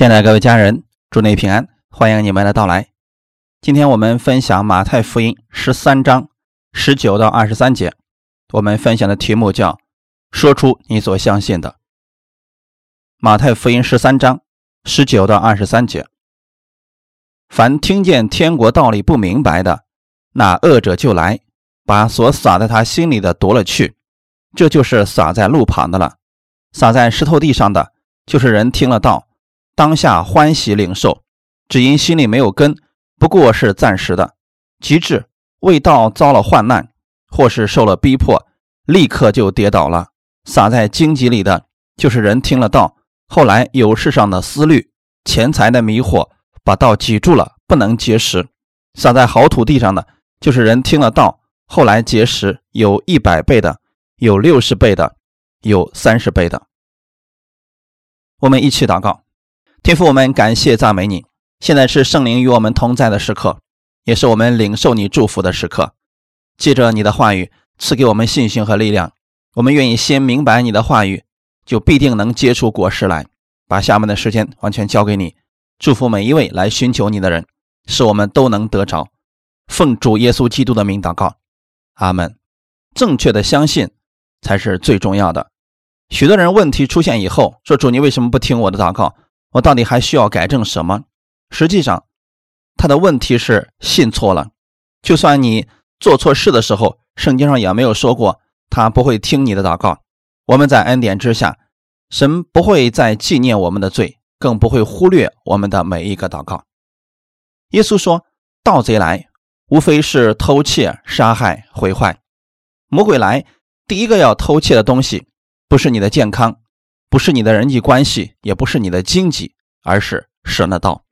亲爱的各位家人，祝你平安，欢迎你们的到来。今天我们分享马太福音十三章十九到二十三节，我们分享的题目叫“说出你所相信的”。马太福音十三章十九到二十三节，凡听见天国道理不明白的，那恶者就来，把所撒在他心里的夺了去，这就是撒在路旁的了。撒在石头地上的，就是人听了道。当下欢喜领受，只因心里没有根，不过是暂时的；极致未到遭了患难，或是受了逼迫，立刻就跌倒了。撒在荆棘里的，就是人听了道，后来有世上的思虑、钱财的迷惑，把道挤住了，不能结实。撒在好土地上的，就是人听了道，后来结实，有一百倍的，有六十倍的，有三十倍的。我们一起祷告。天父，我们感谢赞美你。现在是圣灵与我们同在的时刻，也是我们领受你祝福的时刻。借着你的话语赐给我们信心和力量，我们愿意先明白你的话语，就必定能结出果实来。把下面的时间完全交给你，祝福每一位来寻求你的人，使我们都能得着。奉主耶稣基督的名祷告，阿门。正确的相信才是最重要的。许多人问题出现以后说：“主，你为什么不听我的祷告？”我到底还需要改正什么？实际上，他的问题是信错了。就算你做错事的时候，圣经上也没有说过他不会听你的祷告。我们在恩典之下，神不会再纪念我们的罪，更不会忽略我们的每一个祷告。耶稣说：“盗贼来，无非是偷窃、杀害、毁坏。魔鬼来，第一个要偷窃的东西，不是你的健康。”不是你的人际关系，也不是你的经济，而是神的道。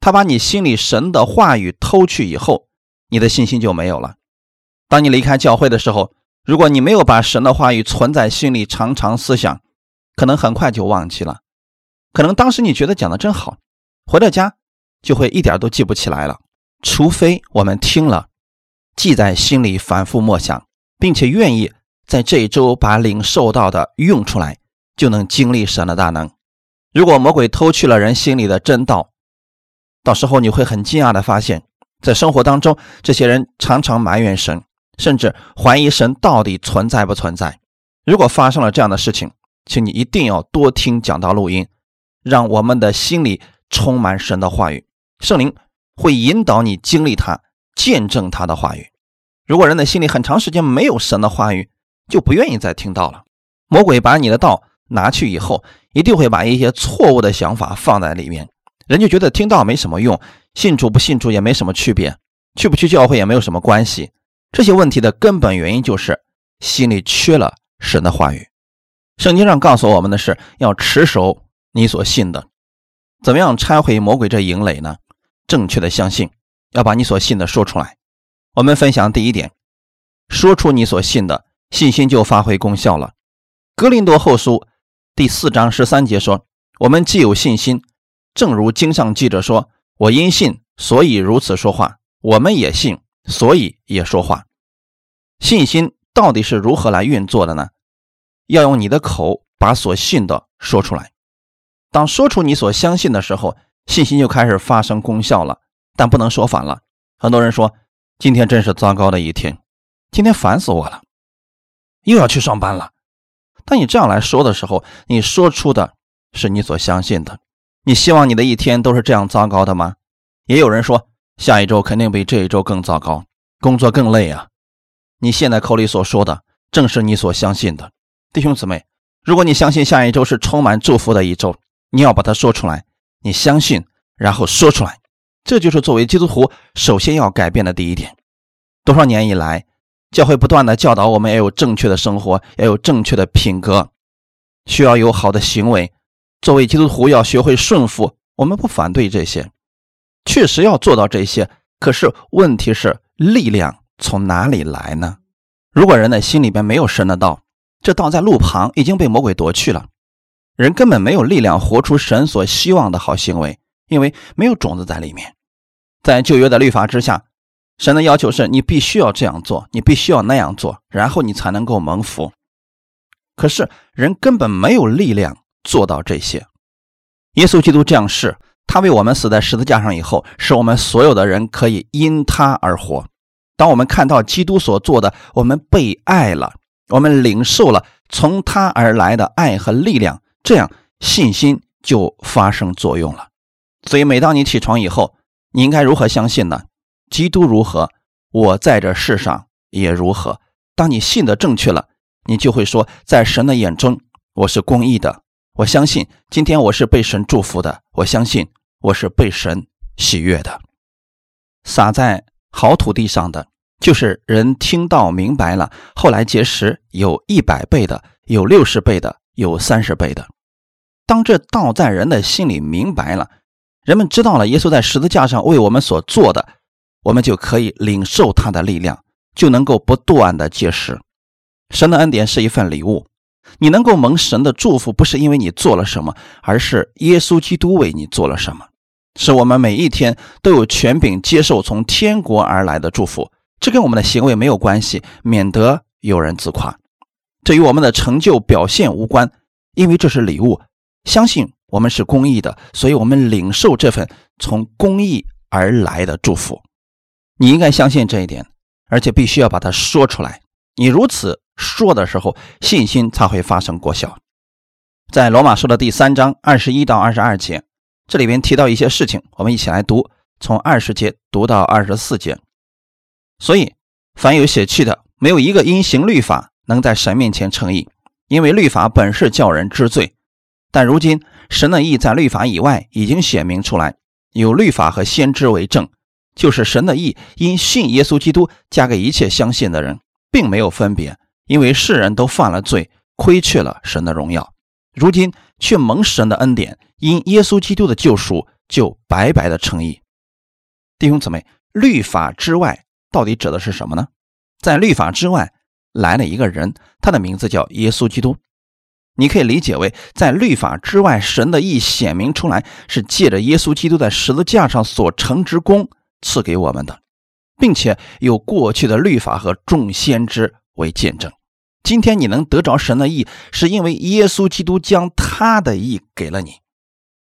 他把你心里神的话语偷去以后，你的信心就没有了。当你离开教会的时候，如果你没有把神的话语存在心里，常常思想，可能很快就忘记了。可能当时你觉得讲的真好，回到家就会一点都记不起来了。除非我们听了，记在心里，反复默想，并且愿意在这一周把领受到的用出来。就能经历神的大能。如果魔鬼偷去了人心里的真道，到时候你会很惊讶的发现，在生活当中，这些人常常埋怨神，甚至怀疑神到底存在不存在。如果发生了这样的事情，请你一定要多听讲道录音，让我们的心里充满神的话语，圣灵会引导你经历他，见证他的话语。如果人的心里很长时间没有神的话语，就不愿意再听到了。魔鬼把你的道。拿去以后，一定会把一些错误的想法放在里面，人就觉得听到没什么用，信主不信主也没什么区别，去不去教会也没有什么关系。这些问题的根本原因就是心里缺了神的话语。圣经上告诉我们的是要持守你所信的。怎么样拆毁魔鬼这营垒呢？正确的相信，要把你所信的说出来。我们分享第一点，说出你所信的，信心就发挥功效了。格林多后书。第四章十三节说：“我们既有信心，正如经上记着说：‘我因信，所以如此说话。’我们也信，所以也说话。信心到底是如何来运作的呢？要用你的口把所信的说出来。当说出你所相信的时候，信心就开始发生功效了。但不能说反了。很多人说：‘今天真是糟糕的一天，今天烦死我了，又要去上班了。’”当你这样来说的时候，你说出的是你所相信的。你希望你的一天都是这样糟糕的吗？也有人说，下一周肯定比这一周更糟糕，工作更累啊。你现在口里所说的，正是你所相信的。弟兄姊妹，如果你相信下一周是充满祝福的一周，你要把它说出来。你相信，然后说出来，这就是作为基督徒首先要改变的第一点。多少年以来？教会不断的教导我们要有正确的生活，要有正确的品格，需要有好的行为。作为基督徒要学会顺服，我们不反对这些，确实要做到这些。可是问题是，力量从哪里来呢？如果人的心里边没有神的道，这道在路旁已经被魔鬼夺去了，人根本没有力量活出神所希望的好行为，因为没有种子在里面。在旧约的律法之下。神的要求是你必须要这样做，你必须要那样做，然后你才能够蒙福。可是人根本没有力量做到这些，耶稣基督降世，他为我们死在十字架上以后，使我们所有的人可以因他而活。当我们看到基督所做的，我们被爱了，我们领受了从他而来的爱和力量，这样信心就发生作用了。所以，每当你起床以后，你应该如何相信呢？基督如何，我在这世上也如何。当你信的正确了，你就会说，在神的眼中，我是公义的。我相信今天我是被神祝福的，我相信我是被神喜悦的。撒在好土地上的，就是人听到明白了，后来结识有一百倍的，有六十倍的，有三十倍的。当这道在人的心里明白了，人们知道了耶稣在十字架上为我们所做的，我们就可以领受他的力量，就能够不断的结识。神的恩典是一份礼物。你能够蒙神的祝福，不是因为你做了什么，而是耶稣基督为你做了什么。是我们每一天都有权柄接受从天国而来的祝福，这跟我们的行为没有关系，免得有人自夸。这与我们的成就表现无关，因为这是礼物。相信我们是公义的，所以我们领受这份从公义而来的祝福。你应该相信这一点，而且必须要把它说出来。你如此。说的时候，信心才会发生果效。在罗马书的第三章二十一到二十二节，这里边提到一些事情，我们一起来读，从二十节读到二十四节。所以，凡有血气的，没有一个因行律法能在神面前称义，因为律法本是叫人知罪。但如今神的义在律法以外已经显明出来，有律法和先知为证，就是神的义因信耶稣基督加给一切相信的人，并没有分别。因为世人都犯了罪，亏缺了神的荣耀，如今却蒙神的恩典，因耶稣基督的救赎，就白白的称义。弟兄姊妹，律法之外到底指的是什么呢？在律法之外来了一个人，他的名字叫耶稣基督。你可以理解为，在律法之外，神的意显明出来，是借着耶稣基督在十字架上所成之功赐给我们的，并且有过去的律法和众先知为见证。今天你能得着神的意，是因为耶稣基督将他的意给了你。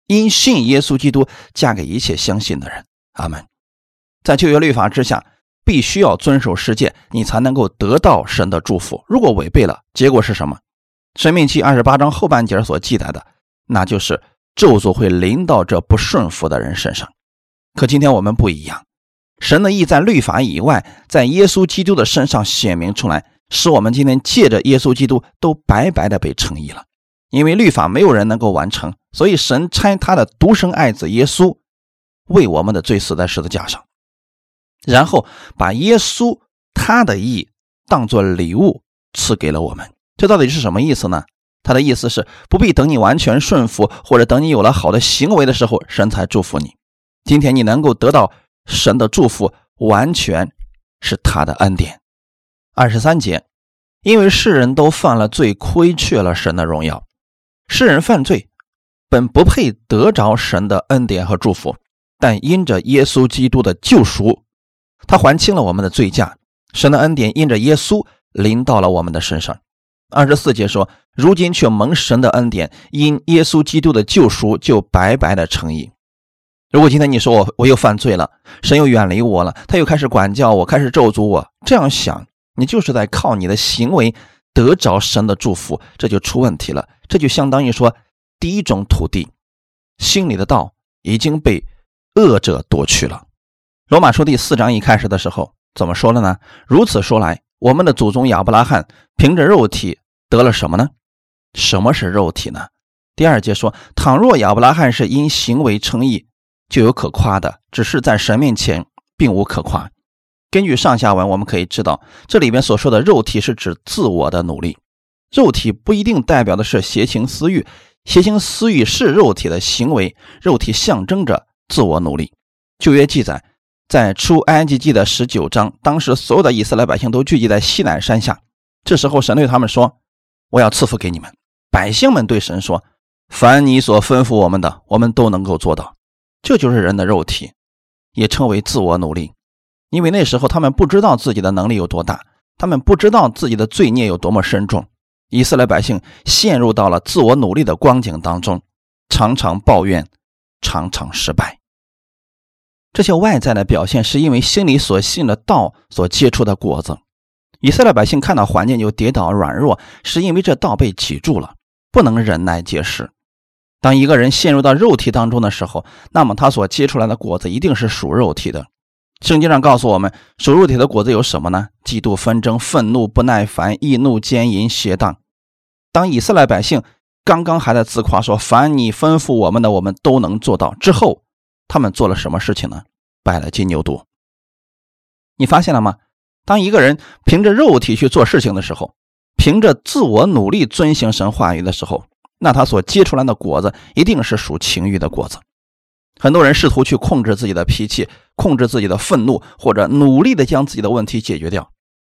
因信耶稣基督，嫁给一切相信的人。阿门。在旧约律法之下，必须要遵守十诫，你才能够得到神的祝福。如果违背了，结果是什么？生命记二十八章后半节所记载的，那就是咒诅会临到这不顺服的人身上。可今天我们不一样，神的意在律法以外，在耶稣基督的身上显明出来。使我们今天借着耶稣基督都白白的被称义了，因为律法没有人能够完成，所以神差他的独生爱子耶稣为我们的罪死在十字架上，然后把耶稣他的意当做礼物赐给了我们。这到底是什么意思呢？他的意思是不必等你完全顺服，或者等你有了好的行为的时候，神才祝福你。今天你能够得到神的祝福，完全是他的恩典。二十三节，因为世人都犯了罪，亏缺了神的荣耀。世人犯罪，本不配得着神的恩典和祝福，但因着耶稣基督的救赎，他还清了我们的罪价。神的恩典因着耶稣临到了我们的身上。二十四节说，如今却蒙神的恩典，因耶稣基督的救赎，就白白的成义。如果今天你说我我又犯罪了，神又远离我了，他又开始管教我，开始咒诅我，这样想。你就是在靠你的行为得着神的祝福，这就出问题了。这就相当于说，第一种土地，心里的道已经被恶者夺去了。罗马书第四章一开始的时候怎么说了呢？如此说来，我们的祖宗亚伯拉罕凭着肉体得了什么呢？什么是肉体呢？第二节说，倘若亚伯拉罕是因行为称义，就有可夸的；只是在神面前，并无可夸。根据上下文，我们可以知道，这里边所说的肉体是指自我的努力。肉体不一定代表的是邪情私欲，邪情私欲是肉体的行为，肉体象征着自我努力。旧约记载，在出埃及记的十九章，当时所有的以色列百姓都聚集在西南山下，这时候神对他们说：“我要赐福给你们。”百姓们对神说：“凡你所吩咐我们的，我们都能够做到。”这就是人的肉体，也称为自我努力。因为那时候他们不知道自己的能力有多大，他们不知道自己的罪孽有多么深重。以色列百姓陷入到了自我努力的光景当中，常常抱怨，常常失败。这些外在的表现，是因为心里所信的道所结出的果子。以色列百姓看到环境就跌倒软弱，是因为这道被挤住了，不能忍耐结实。当一个人陷入到肉体当中的时候，那么他所结出来的果子一定是属肉体的。圣经上告诉我们，属肉体的果子有什么呢？嫉妒、纷争、愤怒、不耐烦、易怒、奸淫、邪荡。当以色列百姓刚刚还在自夸说“凡你吩咐我们的，我们都能做到”之后，他们做了什么事情呢？拜了金牛犊。你发现了吗？当一个人凭着肉体去做事情的时候，凭着自我努力遵行神话语的时候，那他所结出来的果子一定是属情欲的果子。很多人试图去控制自己的脾气，控制自己的愤怒，或者努力的将自己的问题解决掉。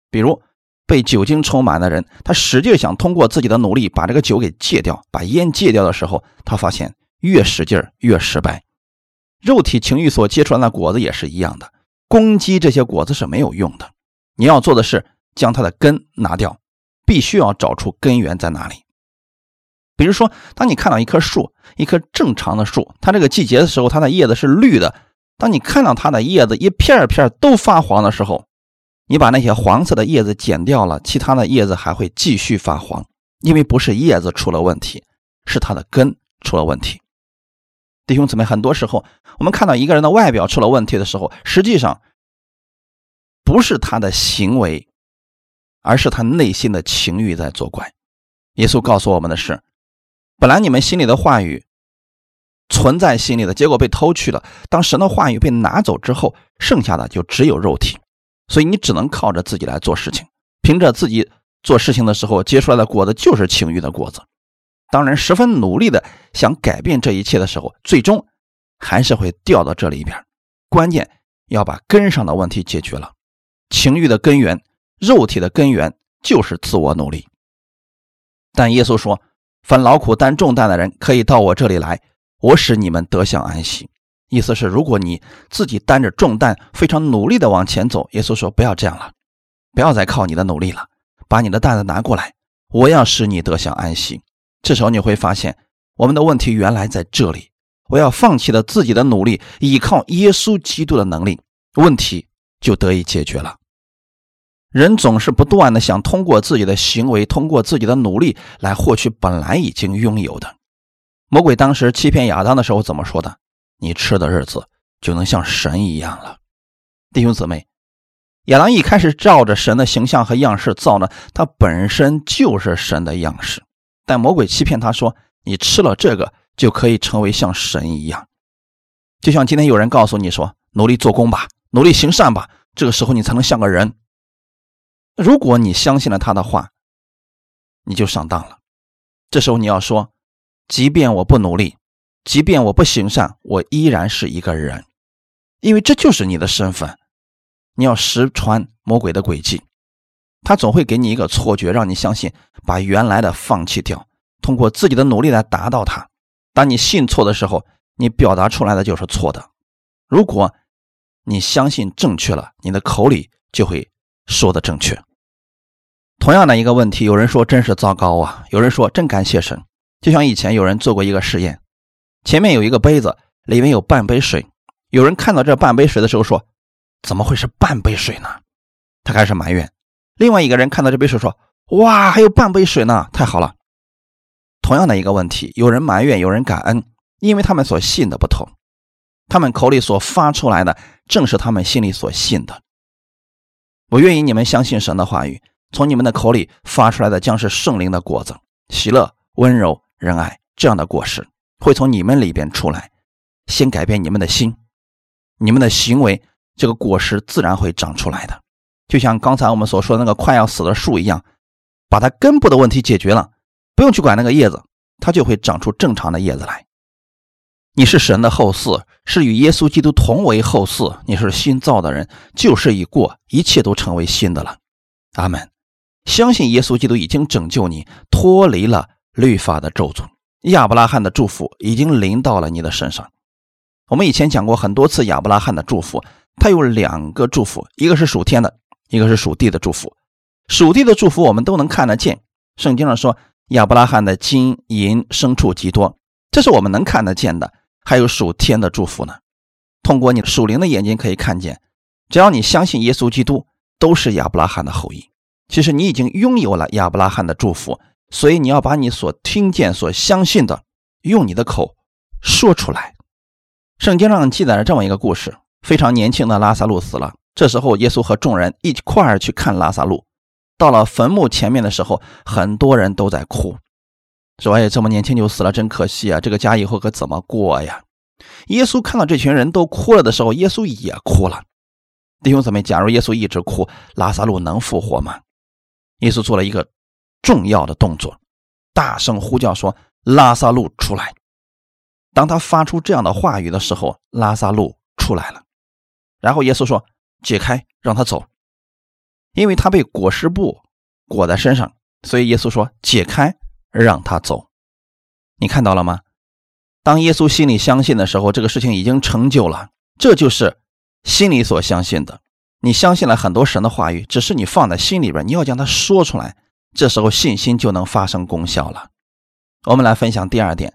比如被酒精充满的人，他使劲想通过自己的努力把这个酒给戒掉，把烟戒掉的时候，他发现越使劲越失败。肉体情欲所结出来的果子也是一样的，攻击这些果子是没有用的。你要做的是将它的根拿掉，必须要找出根源在哪里。比如说，当你看到一棵树，一棵正常的树，它这个季节的时候，它的叶子是绿的。当你看到它的叶子一片一片都发黄的时候，你把那些黄色的叶子剪掉了，其他的叶子还会继续发黄，因为不是叶子出了问题，是它的根出了问题。弟兄姊妹，很多时候我们看到一个人的外表出了问题的时候，实际上不是他的行为，而是他内心的情欲在作怪。耶稣告诉我们的是。本来你们心里的话语存在心里的，结果被偷去了。当神的话语被拿走之后，剩下的就只有肉体，所以你只能靠着自己来做事情。凭着自己做事情的时候结出来的果子就是情欲的果子。当然十分努力的想改变这一切的时候，最终还是会掉到这里边。关键要把根上的问题解决了。情欲的根源，肉体的根源就是自我努力。但耶稣说。凡劳苦担重担的人，可以到我这里来，我使你们得享安息。意思是，如果你自己担着重担，非常努力的往前走，耶稣说不要这样了，不要再靠你的努力了，把你的担子拿过来，我要使你得享安息。这时候你会发现，我们的问题原来在这里。我要放弃了自己的努力，依靠耶稣基督的能力，问题就得以解决了。人总是不断的想通过自己的行为，通过自己的努力来获取本来已经拥有的。魔鬼当时欺骗亚当的时候怎么说的？你吃的日子就能像神一样了。弟兄姊妹，亚当一开始照着神的形象和样式造呢，他本身就是神的样式。但魔鬼欺骗他说，你吃了这个就可以成为像神一样。就像今天有人告诉你说，努力做工吧，努力行善吧，这个时候你才能像个人。如果你相信了他的话，你就上当了。这时候你要说，即便我不努力，即便我不行善，我依然是一个人，因为这就是你的身份。你要识穿魔鬼的诡计，他总会给你一个错觉，让你相信把原来的放弃掉，通过自己的努力来达到它。当你信错的时候，你表达出来的就是错的。如果你相信正确了，你的口里就会说的正确。同样的一个问题，有人说真是糟糕啊，有人说真感谢神。就像以前有人做过一个实验，前面有一个杯子，里面有半杯水。有人看到这半杯水的时候说：“怎么会是半杯水呢？”他开始埋怨。另外一个人看到这杯水说：“哇，还有半杯水呢，太好了。”同样的一个问题，有人埋怨，有人感恩，因为他们所信的不同，他们口里所发出来的正是他们心里所信的。我愿意你们相信神的话语。从你们的口里发出来的将是圣灵的果子，喜乐、温柔、仁爱这样的果实会从你们里边出来，先改变你们的心，你们的行为，这个果实自然会长出来的。就像刚才我们所说的那个快要死的树一样，把它根部的问题解决了，不用去管那个叶子，它就会长出正常的叶子来。你是神的后嗣，是与耶稣基督同为后嗣，你是新造的人，旧事已过，一切都成为新的了。阿门。相信耶稣基督已经拯救你，脱离了律法的咒诅。亚伯拉罕的祝福已经临到了你的身上。我们以前讲过很多次亚伯拉罕的祝福，他有两个祝福，一个是属天的，一个是属地的祝福。属地的祝福我们都能看得见。圣经上说，亚伯拉罕的金银牲畜极多，这是我们能看得见的，还有属天的祝福呢。通过你属灵的眼睛可以看见，只要你相信耶稣基督，都是亚伯拉罕的后裔。其实你已经拥有了亚伯拉罕的祝福，所以你要把你所听见、所相信的，用你的口说出来。圣经上记载了这么一个故事：非常年轻的拉萨路死了，这时候耶稣和众人一块儿去看拉萨路。到了坟墓前面的时候，很多人都在哭，说：“哎，这么年轻就死了，真可惜啊！这个家以后可怎么过呀？”耶稣看到这群人都哭了的时候，耶稣也哭了。弟兄姊妹，假如耶稣一直哭，拉萨路能复活吗？耶稣做了一个重要的动作，大声呼叫说：“拉萨路出来！”当他发出这样的话语的时候，拉萨路出来了。然后耶稣说：“解开，让他走。”因为他被裹尸布裹在身上，所以耶稣说：“解开，让他走。”你看到了吗？当耶稣心里相信的时候，这个事情已经成就了。这就是心里所相信的。你相信了很多神的话语，只是你放在心里边，你要将它说出来，这时候信心就能发生功效了。我们来分享第二点：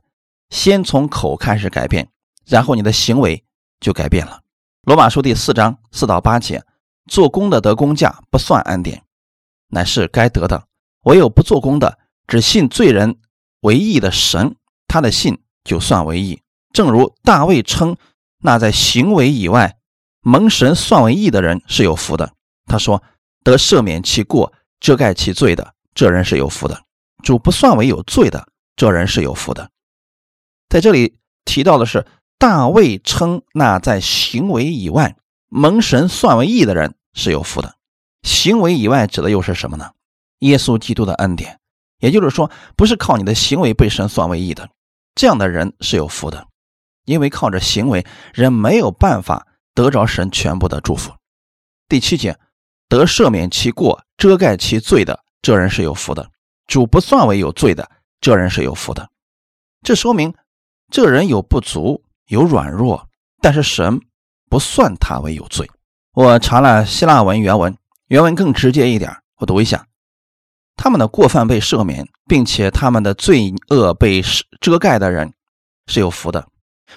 先从口开始改变，然后你的行为就改变了。罗马书第四章四到八节：做工的得工价，不算恩典，乃是该得的；唯有不做工的，只信罪人为义的神，他的信就算为义。正如大卫称那在行为以外。蒙神算为义的人是有福的。他说：“得赦免其过、遮盖其罪的，这人是有福的。主不算为有罪的，这人是有福的。”在这里提到的是大卫称那在行为以外蒙神算为义的人是有福的。行为以外指的又是什么呢？耶稣基督的恩典，也就是说，不是靠你的行为被神算为义的，这样的人是有福的，因为靠着行为，人没有办法。得着神全部的祝福。第七节，得赦免其过、遮盖其罪的，这人是有福的；主不算为有罪的，这人是有福的。这说明这人有不足、有软弱，但是神不算他为有罪。我查了希腊文原文，原文更直接一点，我读一下：他们的过犯被赦免，并且他们的罪恶被遮盖的人是有福的。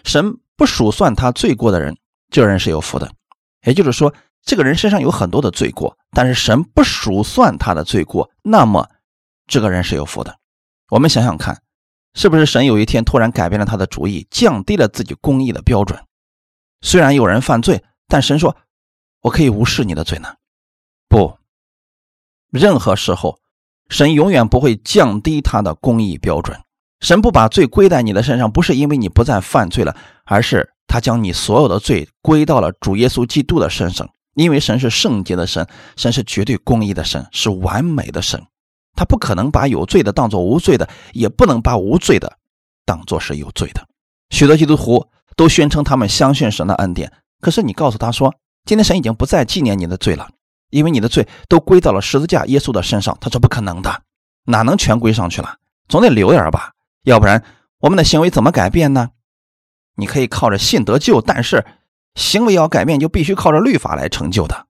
神不数算他罪过的人。这人是有福的，也就是说，这个人身上有很多的罪过，但是神不数算他的罪过，那么这个人是有福的。我们想想看，是不是神有一天突然改变了他的主意，降低了自己公义的标准？虽然有人犯罪，但神说：“我可以无视你的罪呢？”不，任何时候，神永远不会降低他的公义标准。神不把罪归在你的身上，不是因为你不再犯罪了，而是。他将你所有的罪归到了主耶稣基督的身上，因为神是圣洁的神，神是绝对公义的神，是完美的神。他不可能把有罪的当作无罪的，也不能把无罪的当作是有罪的。许多基督徒都宣称他们相信神的恩典，可是你告诉他说，今天神已经不再纪念你的罪了，因为你的罪都归到了十字架耶稣的身上。他说不可能的，哪能全归上去了？总得留点吧，要不然我们的行为怎么改变呢？你可以靠着信得救，但是行为要改变，就必须靠着律法来成就的。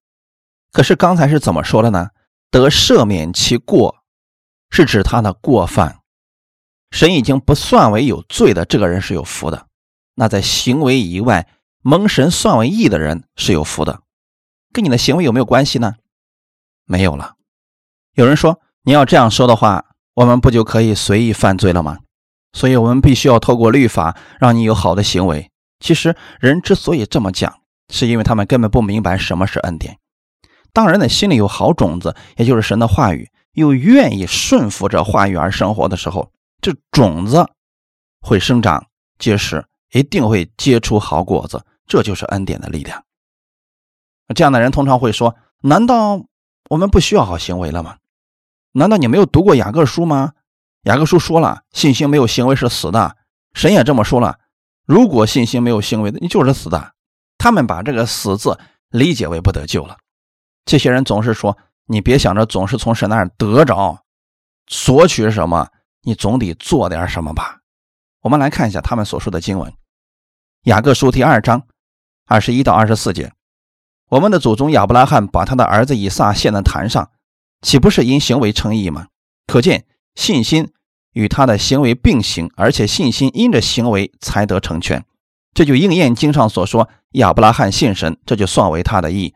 可是刚才是怎么说的呢？得赦免其过，是指他的过犯，神已经不算为有罪的这个人是有福的。那在行为以外蒙神算为义的人是有福的，跟你的行为有没有关系呢？没有了。有人说你要这样说的话，我们不就可以随意犯罪了吗？所以我们必须要透过律法让你有好的行为。其实人之所以这么讲，是因为他们根本不明白什么是恩典。当人的心里有好种子，也就是神的话语，又愿意顺服这话语而生活的时候，这种子会生长结实，一定会结出好果子。这就是恩典的力量。这样的人通常会说：“难道我们不需要好行为了吗？难道你没有读过雅各书吗？”雅各书说了，信心没有行为是死的。神也这么说了，如果信心没有行为的，你就是死的。他们把这个“死”字理解为不得救了。这些人总是说，你别想着总是从神那儿得着、索取什么，你总得做点什么吧。我们来看一下他们所说的经文：雅各书第二章二十一到二十四节。我们的祖宗亚伯拉罕把他的儿子以撒献在坛上，岂不是因行为称义吗？可见信心。与他的行为并行，而且信心因着行为才得成全。这就应验经上所说：“亚伯拉罕信神，这就算为他的义，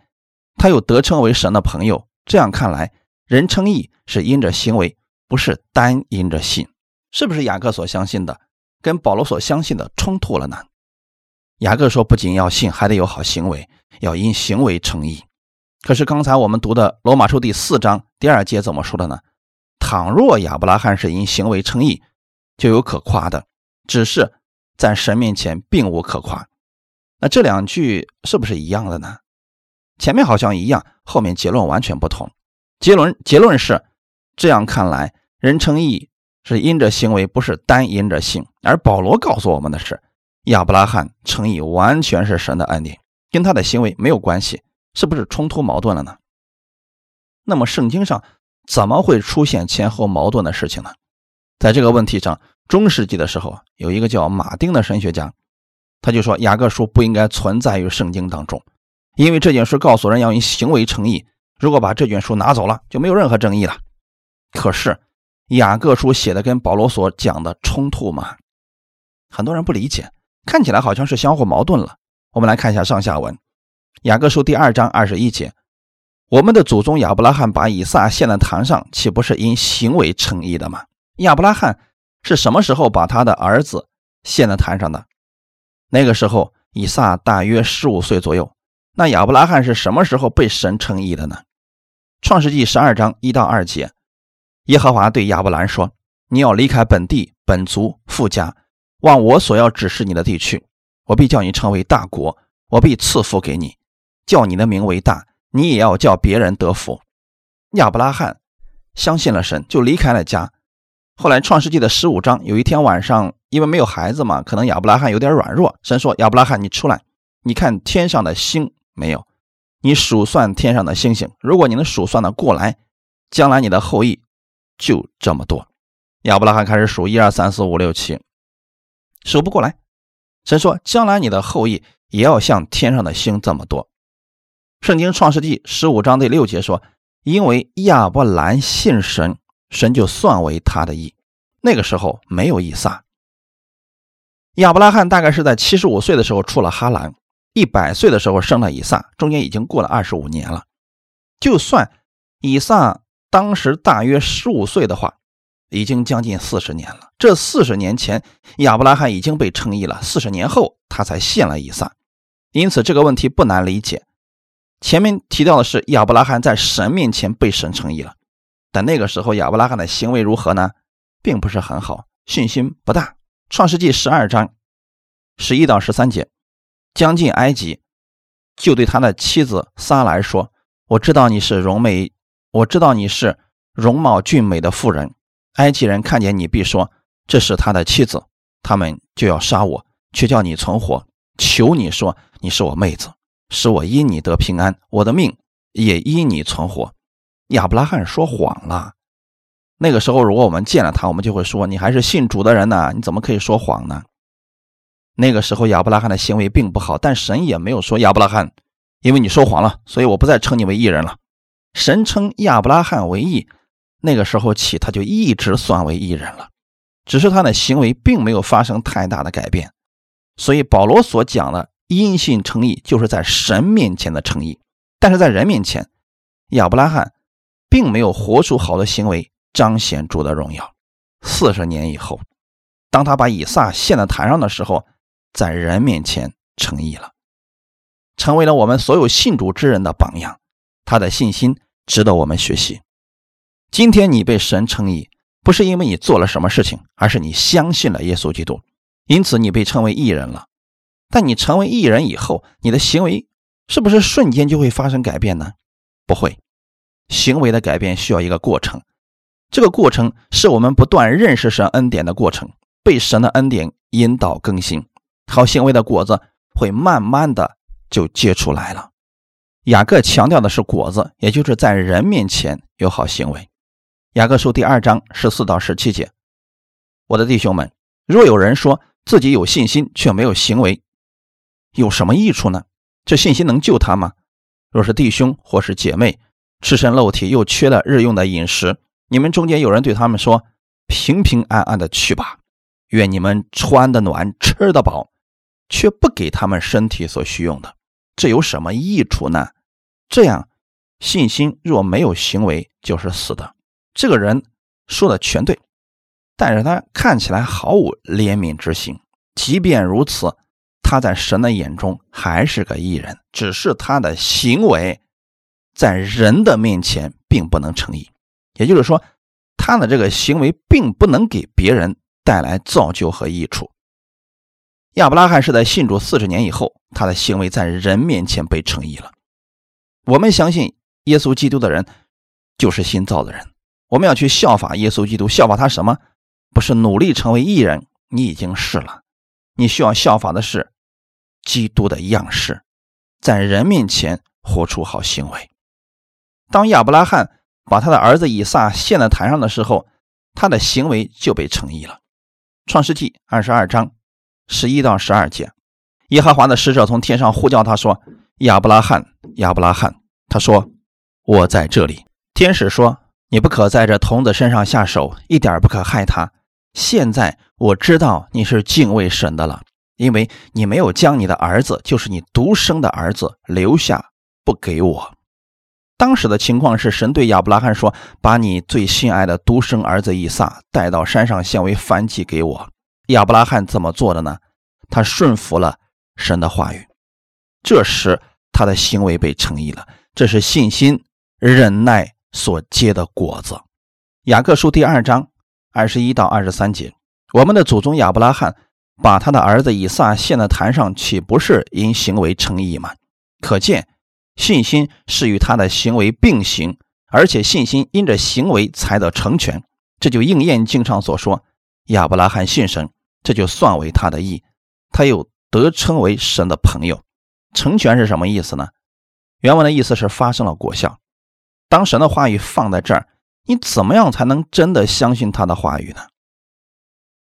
他又得称为神的朋友。”这样看来，人称义是因着行为，不是单因着信。是不是雅各所相信的跟保罗所相信的冲突了呢？雅各说：“不仅要信，还得有好行为，要因行为称义。”可是刚才我们读的罗马书第四章第二节怎么说的呢？倘若亚伯拉罕是因行为称义，就有可夸的；只是在神面前并无可夸。那这两句是不是一样的呢？前面好像一样，后面结论完全不同。结论结论是这样看来，人称义是因着行为，不是单因着性。而保罗告诉我们的是，亚伯拉罕称义完全是神的恩典，跟他的行为没有关系。是不是冲突矛盾了呢？那么圣经上怎么会出现前后矛盾的事情呢？在这个问题上，中世纪的时候有一个叫马丁的神学家，他就说雅各书不应该存在于圣经当中，因为这件事告诉人要以行为诚意。如果把这卷书拿走了，就没有任何争议了。可是雅各书写的跟保罗所讲的冲突吗？很多人不理解，看起来好像是相互矛盾了。我们来看一下上下文。雅各书第二章二十一节，我们的祖宗亚伯拉罕把以撒献在坛上，岂不是因行为称义的吗？亚伯拉罕是什么时候把他的儿子献在坛上的？那个时候以撒大约十五岁左右。那亚伯拉罕是什么时候被神称义的呢？创世纪十二章一到二节，耶和华对亚伯兰说：“你要离开本地、本族、富家，往我所要指示你的地去，我必叫你成为大国，我必赐福给你。”叫你的名为大，你也要叫别人得福。亚伯拉罕相信了神，就离开了家。后来创世纪的十五章，有一天晚上，因为没有孩子嘛，可能亚伯拉罕有点软弱。神说：“亚伯拉罕，你出来，你看天上的星没有？你数算天上的星星，如果你能数算的过来，将来你的后裔就这么多。”亚伯拉罕开始数一二三四五六七，数不过来。神说：“将来你的后裔也要像天上的星这么多。”圣经创世纪十五章第六节说：“因为亚伯兰信神，神就算为他的义。”那个时候没有以撒。亚伯拉罕大概是在七十五岁的时候出了哈兰，一百岁的时候生了以撒，中间已经过了二十五年了。就算以撒当时大约十五岁的话，已经将近四十年了。这四十年前，亚伯拉罕已经被称义了；四十年后，他才献了以撒。因此，这个问题不难理解。前面提到的是亚伯拉罕在神面前被神称义了，但那个时候亚伯拉罕的行为如何呢？并不是很好，信心不大。创世纪十二章十一到十三节，将近埃及，就对他的妻子撒来说：“我知道你是容美，我知道你是容貌俊美的妇人。埃及人看见你，必说这是他的妻子，他们就要杀我，却叫你存活。求你说你是我妹子。”使我因你得平安，我的命也因你存活。亚伯拉罕说谎了。那个时候，如果我们见了他，我们就会说：“你还是信主的人呢，你怎么可以说谎呢？”那个时候，亚伯拉罕的行为并不好，但神也没有说亚伯拉罕，因为你说谎了，所以我不再称你为义人了。神称亚伯拉罕为义，那个时候起，他就一直算为义人了，只是他的行为并没有发生太大的改变。所以保罗所讲的。因信称义，就是在神面前的称义，但是在人面前，亚伯拉罕并没有活出好的行为，彰显主的荣耀。四十年以后，当他把以撒献在坛上的时候，在人面前称义了，成为了我们所有信主之人的榜样。他的信心值得我们学习。今天你被神称义，不是因为你做了什么事情，而是你相信了耶稣基督，因此你被称为义人了。但你成为艺人以后，你的行为是不是瞬间就会发生改变呢？不会，行为的改变需要一个过程，这个过程是我们不断认识神恩典的过程，被神的恩典引导更新，好行为的果子会慢慢的就结出来了。雅各强调的是果子，也就是在人面前有好行为。雅各书第二章十四到十七节，我的弟兄们，若有人说自己有信心却没有行为，有什么益处呢？这信心能救他吗？若是弟兄或是姐妹赤身露体，又缺了日用的饮食，你们中间有人对他们说：“平平安安的去吧。愿你们穿的暖，吃的饱，却不给他们身体所需用的，这有什么益处呢？这样，信心若没有行为，就是死的。这个人说的全对，但是他看起来毫无怜悯之心。即便如此，他在神的眼中还是个艺人，只是他的行为在人的面前并不能成义。也就是说，他的这个行为并不能给别人带来造就和益处。亚伯拉罕是在信主四十年以后，他的行为在人面前被称义了。我们相信耶稣基督的人就是新造的人，我们要去效法耶稣基督，效法他什么？不是努力成为艺人，你已经是了。你需要效法的是基督的样式，在人面前活出好行为。当亚伯拉罕把他的儿子以撒献在坛上的时候，他的行为就被称义了。创世纪二十二章十一到十二节，耶和华的使者从天上呼叫他说：“亚伯拉罕，亚伯拉罕。”他说：“我在这里。”天使说：“你不可在这童子身上下手，一点不可害他。”现在我知道你是敬畏神的了，因为你没有将你的儿子，就是你独生的儿子留下不给我。当时的情况是，神对亚伯拉罕说：“把你最心爱的独生儿子以撒带到山上献为燔祭给我。”亚伯拉罕怎么做的呢？他顺服了神的话语，这时他的行为被称义了。这是信心忍耐所结的果子。雅各书第二章。二十一到二十三节，我们的祖宗亚伯拉罕把他的儿子以撒献在坛上，岂不是因行为称义吗？可见信心是与他的行为并行，而且信心因着行为才得成全。这就应验经上所说：亚伯拉罕信神，这就算为他的义，他又得称为神的朋友。成全是什么意思呢？原文的意思是发生了果效。当神的话语放在这儿。你怎么样才能真的相信他的话语呢？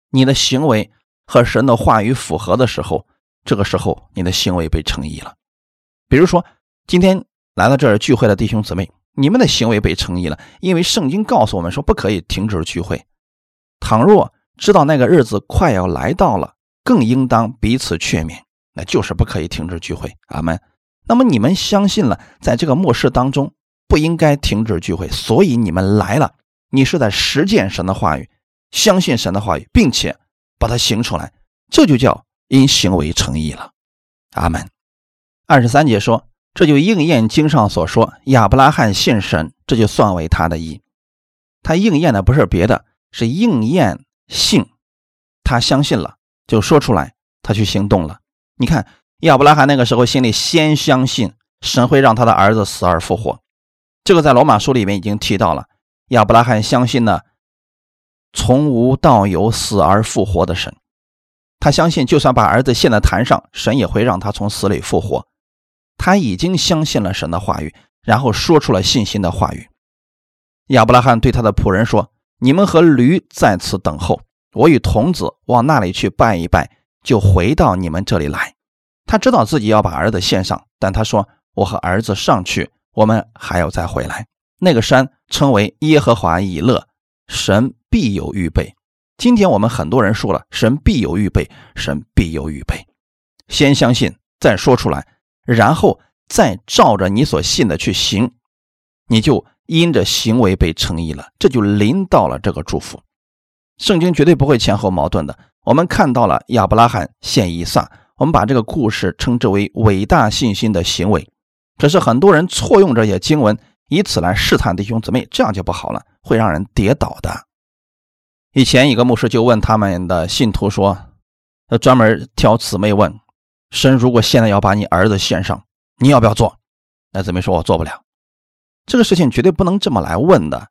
你的行为和神的话语符合的时候，这个时候你的行为被称义了。比如说，今天来到这儿聚会的弟兄姊妹，你们的行为被称义了，因为圣经告诉我们说不可以停止聚会。倘若知道那个日子快要来到了，更应当彼此劝勉，那就是不可以停止聚会。阿门。那么你们相信了，在这个末世当中。不应该停止聚会，所以你们来了。你是在实践神的话语，相信神的话语，并且把它行出来，这就叫因行为成义了。阿门。二十三节说，这就应验经上所说：亚伯拉罕信神，这就算为他的义。他应验的不是别的，是应验信。他相信了，就说出来，他去行动了。你看，亚伯拉罕那个时候心里先相信神会让他的儿子死而复活。这个在罗马书里面已经提到了，亚伯拉罕相信呢，从无到有死而复活的神，他相信就算把儿子献在坛上，神也会让他从死里复活。他已经相信了神的话语，然后说出了信心的话语。亚伯拉罕对他的仆人说：“你们和驴在此等候，我与童子往那里去拜一拜，就回到你们这里来。”他知道自己要把儿子献上，但他说：“我和儿子上去。”我们还要再回来。那个山称为耶和华以勒，神必有预备。今天我们很多人说了，神必有预备，神必有预备。先相信，再说出来，然后再照着你所信的去行，你就因着行为被称义了，这就临到了这个祝福。圣经绝对不会前后矛盾的。我们看到了亚伯拉罕献以撒，我们把这个故事称之为伟大信心的行为。可是很多人错用这些经文，以此来试探弟兄姊妹，这样就不好了，会让人跌倒的。以前一个牧师就问他们的信徒说：“他专门挑姊妹问，神如果现在要把你儿子献上，你要不要做？”那姊妹说：“我做不了。”这个事情绝对不能这么来问的，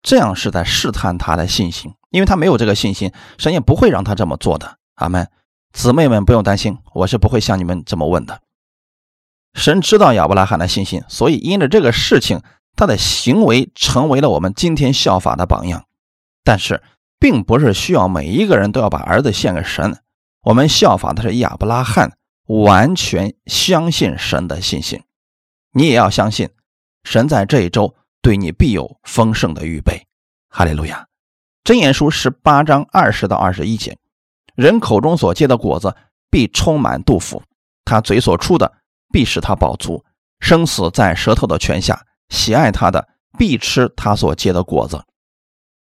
这样是在试探他的信心，因为他没有这个信心，神也不会让他这么做的。阿门，姊妹们不用担心，我是不会像你们这么问的。神知道亚伯拉罕的信心，所以因着这个事情，他的行为成为了我们今天效法的榜样。但是，并不是需要每一个人都要把儿子献给神。我们效法的是亚伯拉罕，完全相信神的信心。你也要相信，神在这一周对你必有丰盛的预备。哈利路亚！箴言书十八章二十到二十一节，人口中所结的果子必充满肚腹，他嘴所出的必使他饱足。生死在舌头的泉下，喜爱他的必吃他所结的果子。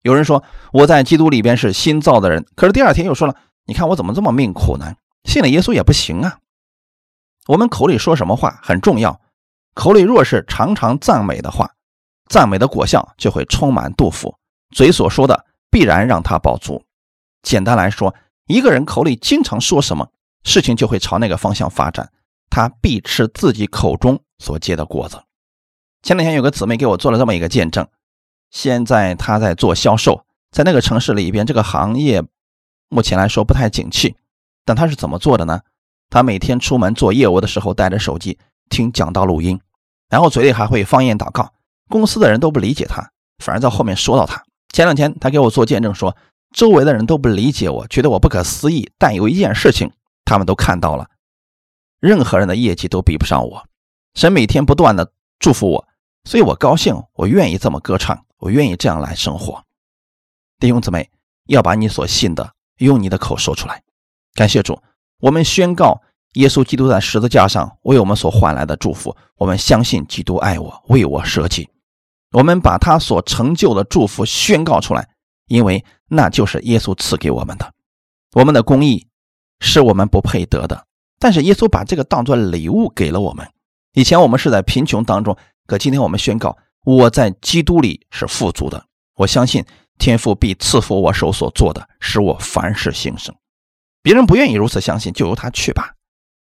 有人说我在基督里边是新造的人，可是第二天又说了，你看我怎么这么命苦呢？信了耶稣也不行啊。我们口里说什么话很重要，口里若是常常赞美的话，赞美的果效就会充满肚腹，嘴所说的必然让他饱足。简单来说，一个人口里经常说什么，事情就会朝那个方向发展，他必吃自己口中所结的果子。前两天有个姊妹给我做了这么一个见证，现在他在做销售，在那个城市里边，这个行业目前来说不太景气，但他是怎么做的呢？他每天出门做业务的时候，带着手机听讲道录音，然后嘴里还会方言祷告。公司的人都不理解他，反而在后面说到他。前两天他给我做见证说，周围的人都不理解我，觉得我不可思议。但有一件事情，他们都看到了，任何人的业绩都比不上我。神每天不断的祝福我，所以我高兴，我愿意这么歌唱，我愿意这样来生活。弟兄姊妹，要把你所信的用你的口说出来。感谢主。我们宣告耶稣基督在十字架上为我们所换来的祝福。我们相信基督爱我，为我舍己。我们把他所成就的祝福宣告出来，因为那就是耶稣赐给我们的。我们的公义是我们不配得的，但是耶稣把这个当作礼物给了我们。以前我们是在贫穷当中，可今天我们宣告我在基督里是富足的。我相信天父必赐福我手所做的，使我凡事兴盛。别人不愿意如此相信，就由他去吧。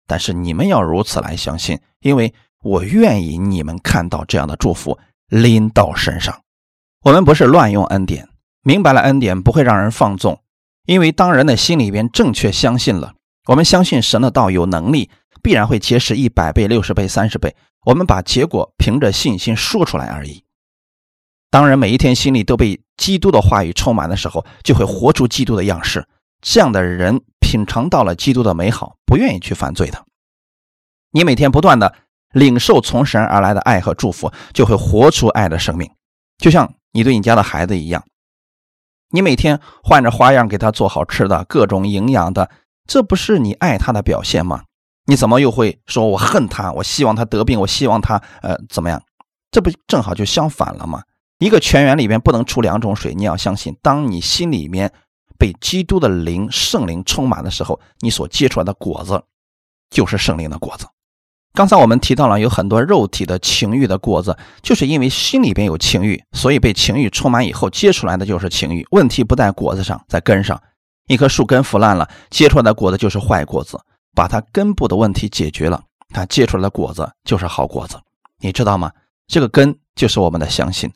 但是你们要如此来相信，因为我愿意你们看到这样的祝福临到身上。我们不是乱用恩典，明白了恩典不会让人放纵，因为当人的心里边正确相信了，我们相信神的道有能力，必然会结实一百倍、六十倍、三十倍。我们把结果凭着信心说出来而已。当人每一天心里都被基督的话语充满的时候，就会活出基督的样式。这样的人。品尝到了基督的美好，不愿意去犯罪的。你每天不断的领受从神而来的爱和祝福，就会活出爱的生命。就像你对你家的孩子一样，你每天换着花样给他做好吃的，各种营养的，这不是你爱他的表现吗？你怎么又会说我恨他？我希望他得病，我希望他呃怎么样？这不正好就相反了吗？一个泉源里面不能出两种水，你要相信，当你心里面。被基督的灵、圣灵充满的时候，你所结出来的果子就是圣灵的果子。刚才我们提到了，有很多肉体的情欲的果子，就是因为心里边有情欲，所以被情欲充满以后结出来的就是情欲。问题不在果子上，在根上。一棵树根腐烂了，结出来的果子就是坏果子。把它根部的问题解决了，它结出来的果子就是好果子。你知道吗？这个根就是我们的相信。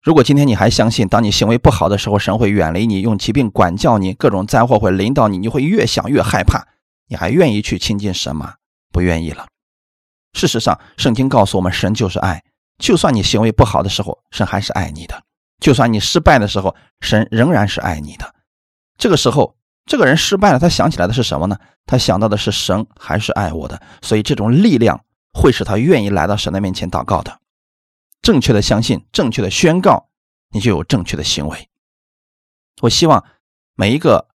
如果今天你还相信，当你行为不好的时候，神会远离你，用疾病管教你，各种灾祸会临到你，你会越想越害怕，你还愿意去亲近神吗？不愿意了。事实上，圣经告诉我们，神就是爱。就算你行为不好的时候，神还是爱你的；就算你失败的时候，神仍然是爱你的。这个时候，这个人失败了，他想起来的是什么呢？他想到的是神还是爱我的，所以这种力量会使他愿意来到神的面前祷告的。正确的相信，正确的宣告，你就有正确的行为。我希望每一个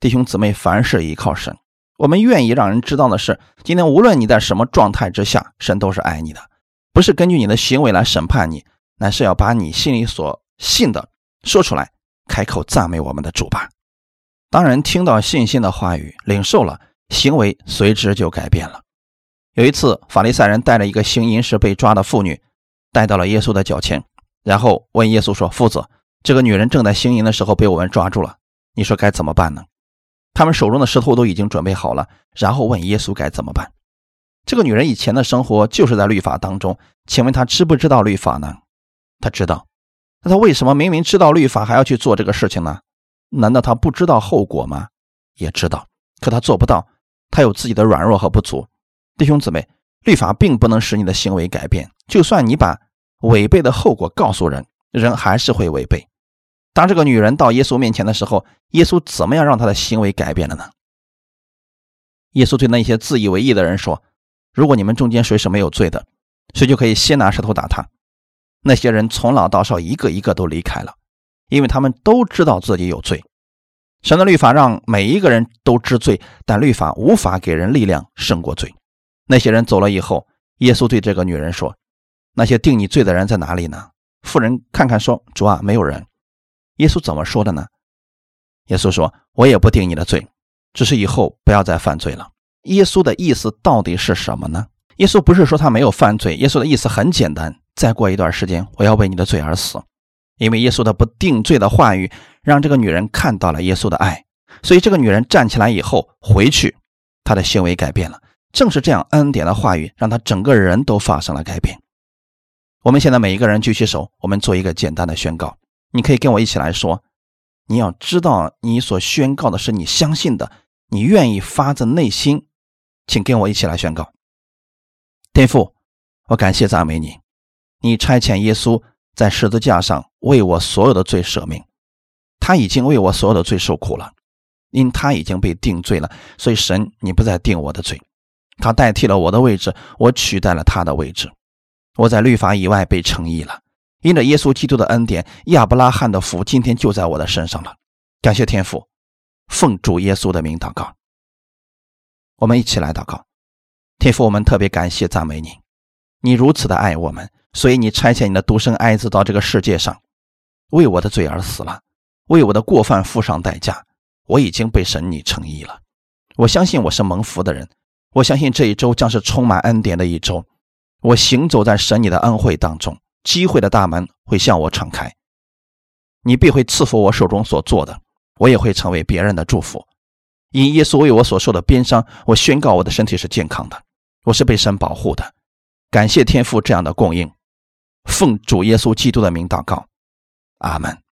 弟兄姊妹凡事依靠神。我们愿意让人知道的是，今天无论你在什么状态之下，神都是爱你的，不是根据你的行为来审判你，乃是要把你心里所信的说出来，开口赞美我们的主吧。当人听到信心的话语，领受了，行为随之就改变了。有一次，法利赛人带了一个行淫时被抓的妇女。带到了耶稣的脚前，然后问耶稣说：“夫子，这个女人正在行淫的时候被我们抓住了，你说该怎么办呢？”他们手中的石头都已经准备好了，然后问耶稣该怎么办。这个女人以前的生活就是在律法当中，请问她知不知道律法呢？她知道，那她为什么明明知道律法还要去做这个事情呢？难道他不知道后果吗？也知道，可他做不到，他有自己的软弱和不足。弟兄姊妹，律法并不能使你的行为改变，就算你把。违背的后果告诉人，人还是会违背。当这个女人到耶稣面前的时候，耶稣怎么样让她的行为改变了呢？耶稣对那些自以为意的人说：“如果你们中间谁是没有罪的，谁就可以先拿石头打他。”那些人从老到少一个一个都离开了。因为他们都知道自己有罪。神的律法让每一个人都知罪，但律法无法给人力量胜过罪。那些人走了以后，耶稣对这个女人说：“那些定你罪的人在哪里呢？”妇人看看说：“主啊，没有人。”耶稣怎么说的呢？耶稣说：“我也不定你的罪，只是以后不要再犯罪了。”耶稣的意思到底是什么呢？耶稣不是说他没有犯罪，耶稣的意思很简单：再过一段时间，我要为你的罪而死。因为耶稣的不定罪的话语，让这个女人看到了耶稣的爱，所以这个女人站起来以后回去，她的行为改变了。正是这样恩典的话语，让她整个人都发生了改变。我们现在每一个人举起手，我们做一个简单的宣告。你可以跟我一起来说：你要知道，你所宣告的是你相信的，你愿意发自内心，请跟我一起来宣告。天父，我感谢赞美你，你差遣耶稣。在十字架上为我所有的罪舍命，他已经为我所有的罪受苦了，因他已经被定罪了，所以神你不再定我的罪，他代替了我的位置，我取代了他的位置，我在律法以外被称义了，因着耶稣基督的恩典，亚伯拉罕的福今天就在我的身上了，感谢天父，奉主耶稣的名祷告，我们一起来祷告，天父，我们特别感谢赞美你，你如此的爱我们。所以你差遣你的独生爱子到这个世界上，为我的罪而死了，为我的过犯付上代价。我已经被神你称义了。我相信我是蒙福的人。我相信这一周将是充满恩典的一周。我行走在神你的恩惠当中，机会的大门会向我敞开。你必会赐福我手中所做的，我也会成为别人的祝福。因耶稣为我所受的鞭伤，我宣告我的身体是健康的，我是被神保护的。感谢天父这样的供应。奉主耶稣基督的名祷告，阿门。